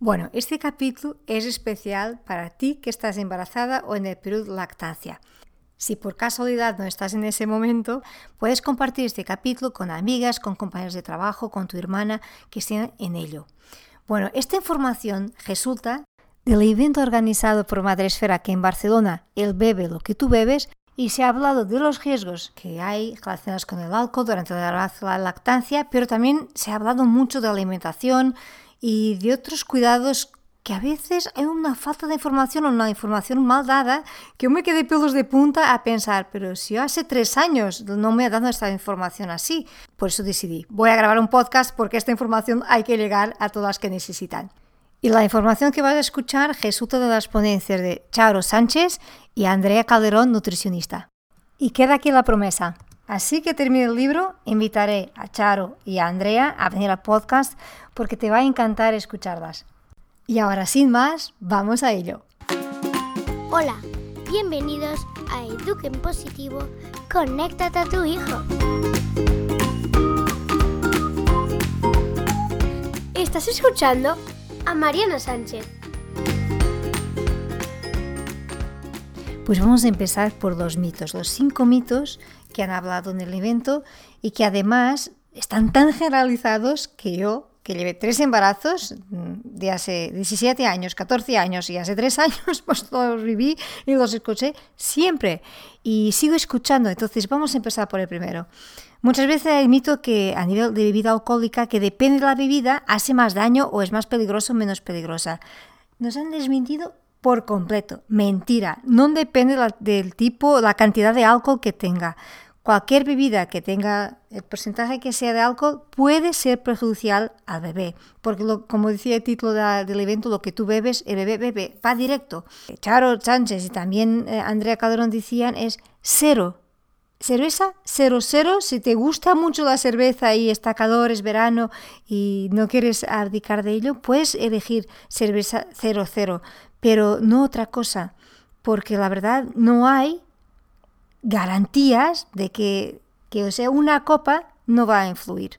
Bueno, este capítulo es especial para ti que estás embarazada o en el periodo lactancia. Si por casualidad no estás en ese momento, puedes compartir este capítulo con amigas, con compañeros de trabajo, con tu hermana que estén en ello. Bueno, esta información resulta del evento organizado por Madresfera aquí en Barcelona, El bebe lo que tú bebes, y se ha hablado de los riesgos que hay relacionados con el alcohol durante la lactancia, pero también se ha hablado mucho de alimentación y de otros cuidados que a veces hay una falta de información o una información mal dada que yo me quedé pelos de punta a pensar, pero si yo hace tres años no me he dado esta información así, por eso decidí, voy a grabar un podcast porque esta información hay que llegar a todas las que necesitan. Y la información que vas a escuchar resulta de las ponencias de Charo Sánchez y Andrea Calderón, nutricionista. Y queda aquí la promesa. Así que termine el libro, invitaré a Charo y a Andrea a venir al podcast porque te va a encantar escucharlas. Y ahora sin más, vamos a ello. Hola, bienvenidos a Eduquen Positivo, conéctate a tu hijo. Estás escuchando a Mariana Sánchez. Pues vamos a empezar por los mitos, los cinco mitos que han hablado en el evento y que además están tan generalizados que yo, que llevé tres embarazos mm, de hace 17 años, 14 años y hace tres años, pues los viví y los escuché siempre y sigo escuchando. Entonces vamos a empezar por el primero. Muchas veces hay mito que a nivel de bebida alcohólica, que depende de la bebida, hace más daño o es más peligroso o menos peligrosa. Nos han desmentido por completo. Mentira. No depende del tipo, la cantidad de alcohol que tenga. Cualquier bebida que tenga el porcentaje que sea de alcohol puede ser perjudicial al bebé, porque como decía el título del evento, lo que tú bebes, el bebé bebe, va directo. Charo Sánchez y también eh, Andrea Calderón decían es cero Cerveza 00, si te gusta mucho la cerveza y está calor, es verano y no quieres abdicar de ello, puedes elegir cerveza 00, pero no otra cosa, porque la verdad no hay garantías de que, que o sea, una copa no va a influir.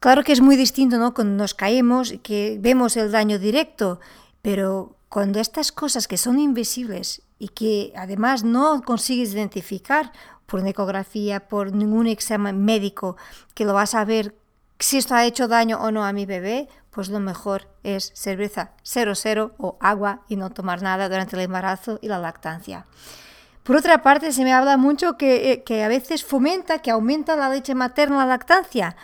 Claro que es muy distinto, ¿no? Cuando nos caemos y que vemos el daño directo, pero cuando estas cosas que son invisibles y que además no consigues identificar por una ecografía, por ningún examen médico que lo vas a ver si esto ha hecho daño o no a mi bebé, pues lo mejor es cerveza 00 o agua y no tomar nada durante el embarazo y la lactancia. Por otra parte, se me habla mucho que, eh, que a veces fomenta, que aumenta la leche materna la lactancia.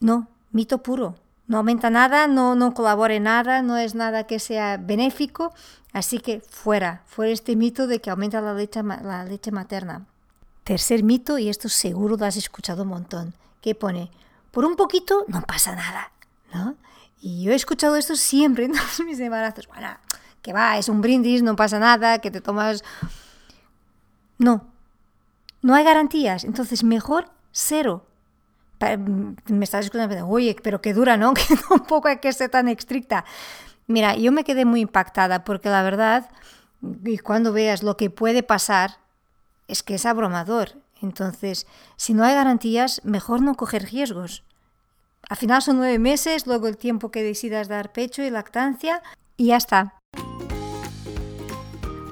No, mito puro. No aumenta nada, no, no colabora en nada, no es nada que sea benéfico. Así que fuera, fuera este mito de que aumenta la leche, la leche materna. Tercer mito, y esto seguro lo has escuchado un montón, que pone, por un poquito no pasa nada, ¿no? Y yo he escuchado esto siempre en todos mis embarazos. Bueno, que va, es un brindis, no pasa nada, que te tomas... No, no hay garantías, entonces mejor cero. Me estás escuchando, oye, pero que dura, ¿no? Que tampoco hay que ser tan estricta. Mira, yo me quedé muy impactada porque la verdad, y cuando veas lo que puede pasar, es que es abrumador. Entonces, si no hay garantías, mejor no coger riesgos. Al final son nueve meses, luego el tiempo que decidas dar pecho y lactancia, y ya está.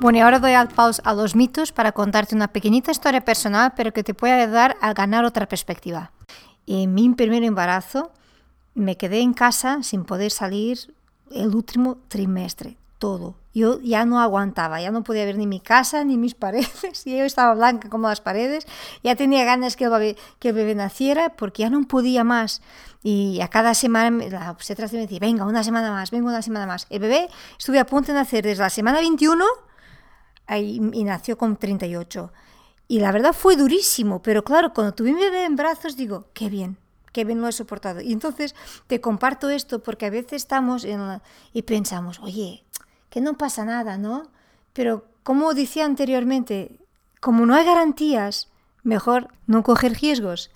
Bueno, y ahora doy al pause a los mitos para contarte una pequeñita historia personal, pero que te puede ayudar a ganar otra perspectiva. En mi primer embarazo me quedé en casa sin poder salir el último trimestre todo. Yo ya no aguantaba, ya no podía ver ni mi casa ni mis paredes, y yo estaba blanca como las paredes, ya tenía ganas que el bebé, que el bebé naciera porque ya no podía más. Y a cada semana la obstetra me decía, venga, una semana más, venga, una semana más. El bebé estuve a punto de nacer desde la semana 21 y, y nació con 38. Y la verdad fue durísimo, pero claro, cuando tuve mi bebé en brazos digo, qué bien, qué bien lo he soportado. Y entonces te comparto esto porque a veces estamos en y pensamos, oye, que no pasa nada, ¿no? Pero como decía anteriormente, como no hay garantías, mejor no coger riesgos.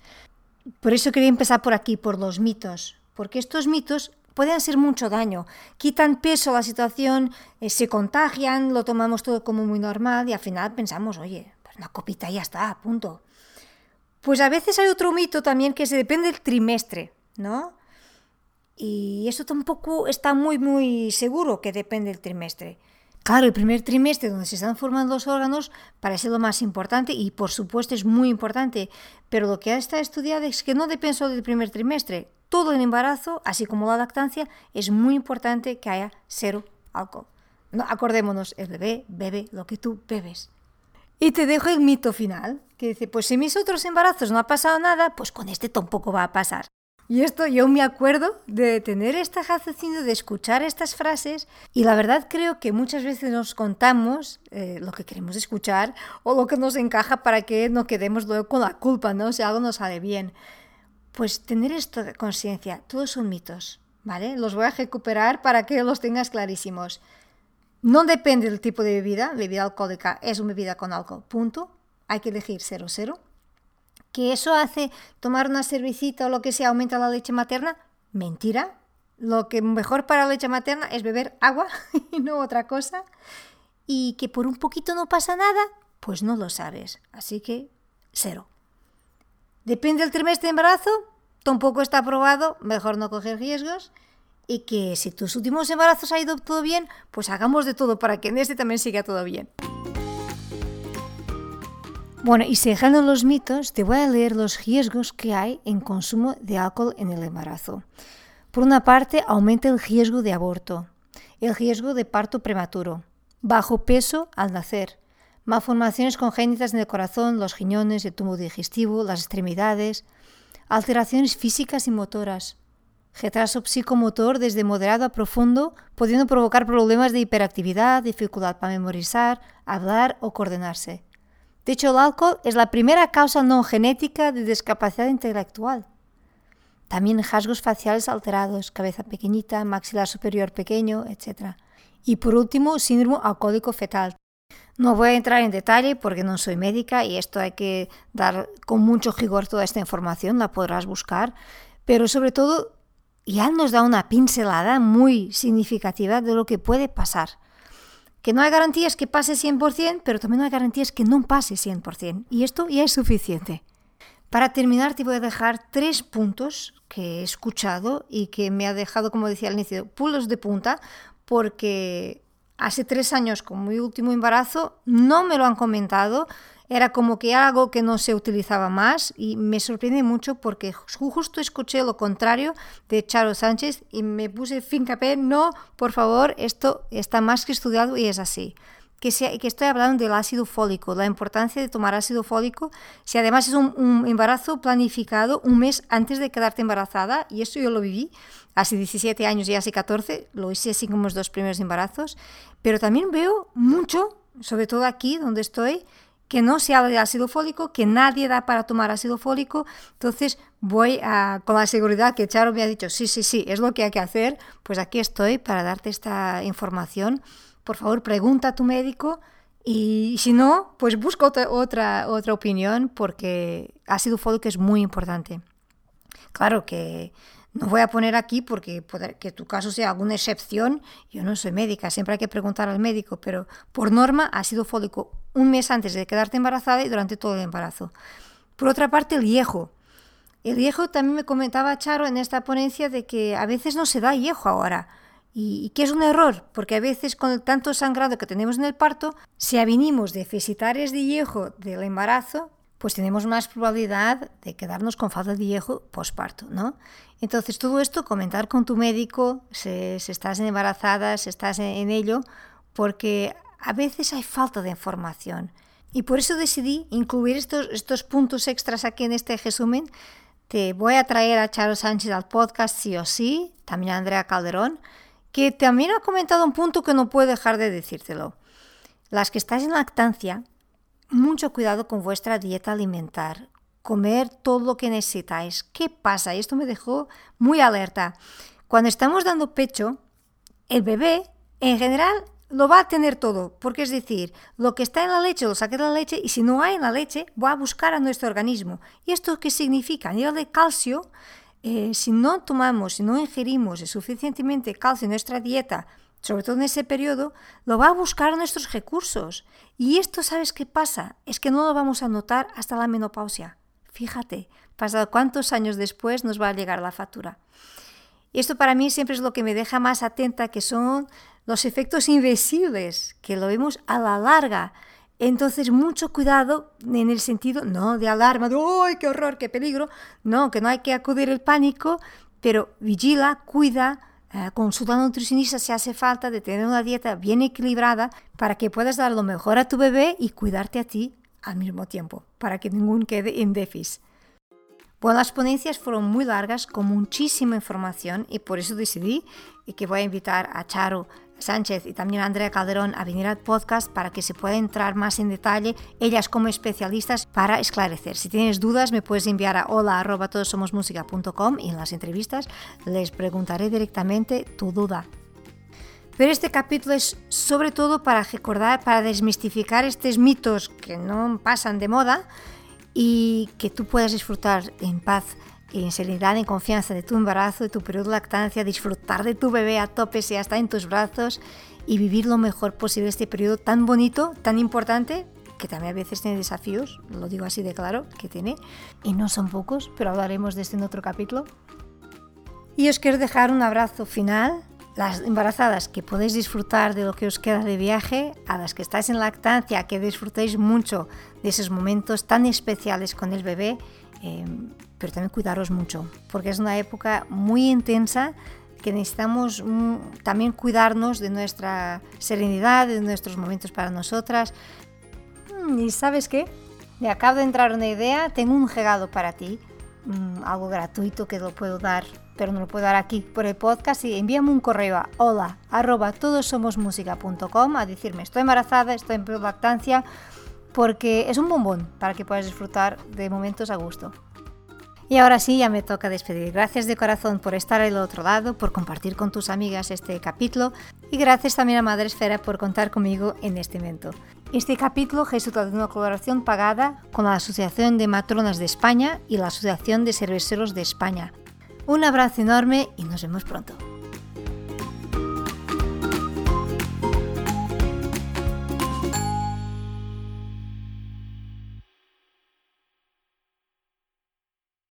Por eso quería empezar por aquí, por los mitos, porque estos mitos pueden hacer mucho daño, quitan peso a la situación, eh, se contagian, lo tomamos todo como muy normal y al final pensamos, oye, pues una copita y ya está, punto. Pues a veces hay otro mito también que se depende del trimestre, ¿no? Y eso tampoco está muy, muy seguro que depende del trimestre. Claro, el primer trimestre donde se están formando los órganos parece lo más importante y por supuesto es muy importante, pero lo que está estudiado es que no depende solo del primer trimestre. Todo el embarazo, así como la lactancia, es muy importante que haya cero alcohol. No, acordémonos, el bebé bebe lo que tú bebes. Y te dejo el mito final, que dice, pues si mis otros embarazos no ha pasado nada, pues con este tampoco va a pasar. Y esto yo me acuerdo de tener esta raciocinio, de escuchar estas frases y la verdad creo que muchas veces nos contamos eh, lo que queremos escuchar o lo que nos encaja para que no quedemos luego con la culpa, ¿no? Si algo no sale bien. Pues tener esto de conciencia, todos son mitos, ¿vale? Los voy a recuperar para que los tengas clarísimos. No depende del tipo de bebida, bebida alcohólica es una bebida con alcohol, punto. Hay que elegir 0,0 ¿Que eso hace tomar una cervecita o lo que sea, aumenta la leche materna? Mentira. Lo que mejor para la leche materna es beber agua y no otra cosa. Y que por un poquito no pasa nada, pues no lo sabes. Así que cero. Depende del trimestre de embarazo, tampoco está aprobado, mejor no coger riesgos. Y que si tus últimos embarazos ha ido todo bien, pues hagamos de todo para que en este también siga todo bien. Bueno, y dejando los mitos, te voy a leer los riesgos que hay en consumo de alcohol en el embarazo. Por una parte, aumenta el riesgo de aborto, el riesgo de parto prematuro, bajo peso al nacer, malformaciones congénitas en el corazón, los riñones, el tubo digestivo, las extremidades, alteraciones físicas y motoras, retraso psicomotor desde moderado a profundo, pudiendo provocar problemas de hiperactividad, dificultad para memorizar, hablar o coordinarse de hecho, el alcohol es la primera causa no genética de discapacidad intelectual. También rasgos faciales alterados, cabeza pequeñita, maxilar superior pequeño, etc. Y por último, síndrome alcohólico fetal. No voy a entrar en detalle porque no soy médica y esto hay que dar con mucho rigor toda esta información, la podrás buscar, pero sobre todo ya nos da una pincelada muy significativa de lo que puede pasar que no hay garantías que pase 100%, pero también no hay garantías que no pase 100%. Y esto ya es suficiente. Para terminar, te voy a dejar tres puntos que he escuchado y que me ha dejado, como decía al inicio, pulos de punta, porque hace tres años, con mi último embarazo, no me lo han comentado, era como que algo que no se utilizaba más y me sorprende mucho porque justo escuché lo contrario de Charo Sánchez y me puse fin capé, no, por favor, esto está más que estudiado y es así. Que, sea, que estoy hablando del ácido fólico, la importancia de tomar ácido fólico, si además es un, un embarazo planificado un mes antes de quedarte embarazada, y eso yo lo viví hace 17 años y hace 14, lo hice así como los dos primeros embarazos, pero también veo mucho, sobre todo aquí donde estoy, que no se habla de ácido fólico, que nadie da para tomar ácido fólico, entonces voy a, con la seguridad que Charo me ha dicho, sí, sí, sí, es lo que hay que hacer, pues aquí estoy para darte esta información. Por favor, pregunta a tu médico y si no, pues busca otra, otra, otra opinión porque ácido fólico es muy importante. Claro que no voy a poner aquí porque puede que tu caso sea alguna excepción. Yo no soy médica, siempre hay que preguntar al médico, pero por norma ácido fólico un mes antes de quedarte embarazada y durante todo el embarazo. Por otra parte, el hiejo. El hiejo también me comentaba Charo en esta ponencia de que a veces no se da hiejo ahora. Y, que es un error, porque a veces con el tanto sangrado que tenemos en el parto, si avinimos deficitarios de hiejo del embarazo, pues tenemos más probabilidad de quedarnos con falta de hierro posparto, ¿no? Entonces, todo esto, comentar con tu médico si, estás embarazada, si estás en, ello, porque a veces hay falta de información. Y por eso decidí incluir estos, estos puntos extras aquí en este resumen. Te voy a traer a Charo Sánchez al podcast sí o sí, también a Andrea Calderón, que también ha comentado un punto que no puedo dejar de decírtelo. Las que estás en lactancia, mucho cuidado con vuestra dieta alimentar. Comer todo lo que necesitáis. ¿Qué pasa? Y esto me dejó muy alerta. Cuando estamos dando pecho, el bebé en general lo va a tener todo, porque es decir, lo que está en la leche lo saca de la leche y si no hay en la leche, va a buscar a nuestro organismo. ¿Y esto qué significa? A nivel de calcio, eh, si no tomamos, si no ingerimos suficientemente calcio en nuestra dieta, sobre todo en ese periodo, lo va a buscar nuestros recursos. Y esto, ¿sabes qué pasa? Es que no lo vamos a notar hasta la menopausia. Fíjate, pasado cuántos años después nos va a llegar la factura. Esto para mí siempre es lo que me deja más atenta, que son los efectos invisibles, que lo vemos a la larga. Entonces, mucho cuidado en el sentido, no de alarma, de ¡ay, qué horror, qué peligro! No, que no hay que acudir el pánico, pero vigila, cuida, eh, consulta a un nutricionista si hace falta de tener una dieta bien equilibrada para que puedas dar lo mejor a tu bebé y cuidarte a ti al mismo tiempo, para que ningún quede en déficit. Bueno, las ponencias fueron muy largas, con muchísima información, y por eso decidí que voy a invitar a Charo Sánchez y también Andrea Calderón a venir al podcast para que se pueda entrar más en detalle, ellas como especialistas, para esclarecer. Si tienes dudas, me puedes enviar a hola.todosomosmusica.com y en las entrevistas les preguntaré directamente tu duda. Pero este capítulo es sobre todo para recordar, para desmistificar estos mitos que no pasan de moda y que tú puedas disfrutar en paz, en serenidad, en confianza de tu embarazo, de tu periodo de lactancia, disfrutar de tu bebé a tope si ya está en tus brazos y vivir lo mejor posible este periodo tan bonito, tan importante, que también a veces tiene desafíos, lo digo así de claro, que tiene, y no son pocos, pero hablaremos de esto en otro capítulo. Y os quiero dejar un abrazo final las embarazadas que podéis disfrutar de lo que os queda de viaje, a las que estáis en lactancia, que disfrutéis mucho de esos momentos tan especiales con el bebé, eh, pero también cuidaros mucho, porque es una época muy intensa que necesitamos mm, también cuidarnos de nuestra serenidad, de nuestros momentos para nosotras. Mm, y sabes qué? Me acabo de entrar una idea, tengo un regalo para ti, mm, algo gratuito que lo puedo dar pero no lo puedo dar aquí por el podcast y envíame un correo a hola arroba todosomosmusica.com a decirme estoy embarazada, estoy en lactancia, porque es un bombón para que puedas disfrutar de momentos a gusto. Y ahora sí, ya me toca despedir. Gracias de corazón por estar al otro lado, por compartir con tus amigas este capítulo y gracias también a Madre Esfera por contar conmigo en este evento. Este capítulo resulta de una colaboración pagada con la Asociación de Matronas de España y la Asociación de Cerveceros de España. Un abrazo enorme y nos vemos pronto.